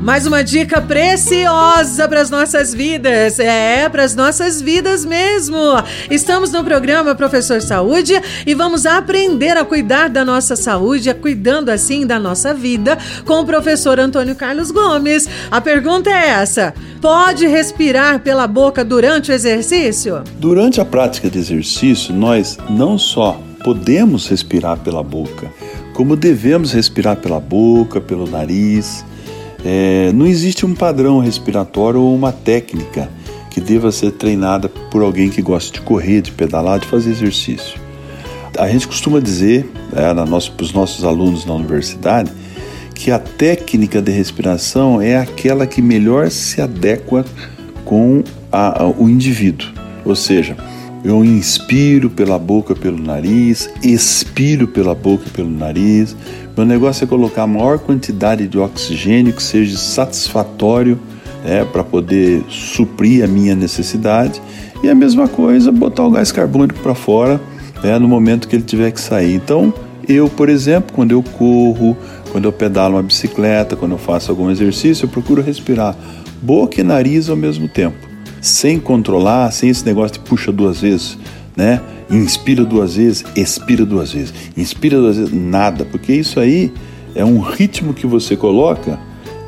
Mais uma dica preciosa para as nossas vidas. É, para as nossas vidas mesmo. Estamos no programa Professor Saúde e vamos aprender a cuidar da nossa saúde, cuidando assim da nossa vida, com o professor Antônio Carlos Gomes. A pergunta é essa: pode respirar pela boca durante o exercício? Durante a prática de exercício, nós não só podemos respirar pela boca, como devemos respirar pela boca, pelo nariz é, não existe um padrão respiratório ou uma técnica que deva ser treinada por alguém que gosta de correr, de pedalar, de fazer exercício. A gente costuma dizer é, para os nossos alunos na universidade que a técnica de respiração é aquela que melhor se adequa com a, a, o indivíduo. Ou seja, eu inspiro pela boca, pelo nariz, expiro pela boca e pelo nariz, meu negócio é colocar a maior quantidade de oxigênio que seja satisfatório né, para poder suprir a minha necessidade. E a mesma coisa, botar o gás carbônico para fora né, no momento que ele tiver que sair. Então, eu, por exemplo, quando eu corro, quando eu pedalo uma bicicleta, quando eu faço algum exercício, eu procuro respirar boca e nariz ao mesmo tempo, sem controlar, sem esse negócio de puxa duas vezes, né? Inspira duas vezes, expira duas vezes. Inspira duas vezes, nada, porque isso aí é um ritmo que você coloca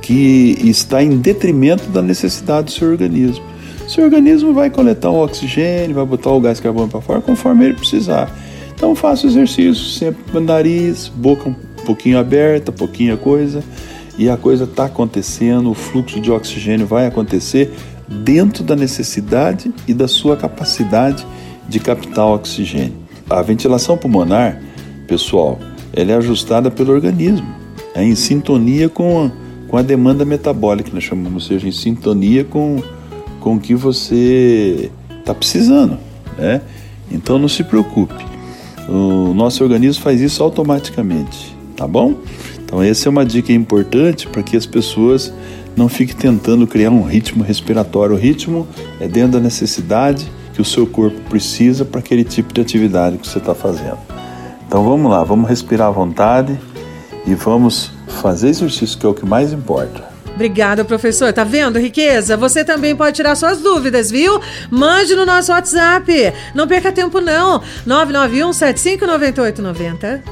que está em detrimento da necessidade do seu organismo. Seu organismo vai coletar o oxigênio, vai botar o gás carbônico para fora conforme ele precisar. Então faça exercício sempre com nariz, boca um pouquinho aberta, pouquinha coisa, e a coisa está acontecendo, o fluxo de oxigênio vai acontecer dentro da necessidade e da sua capacidade de captar oxigênio. A ventilação pulmonar, pessoal, ela é ajustada pelo organismo, é em sintonia com, com a demanda metabólica, nós chamamos, ou seja, em sintonia com, com o que você está precisando. Né? Então não se preocupe, o nosso organismo faz isso automaticamente, tá bom? Então essa é uma dica importante para que as pessoas não fiquem tentando criar um ritmo respiratório. O ritmo é dentro da necessidade que o seu corpo precisa para aquele tipo de atividade que você está fazendo. Então vamos lá, vamos respirar à vontade e vamos fazer exercício, que é o que mais importa. Obrigada, professor. Tá vendo, riqueza? Você também pode tirar suas dúvidas, viu? Mande no nosso WhatsApp. Não perca tempo, não. 991 759890.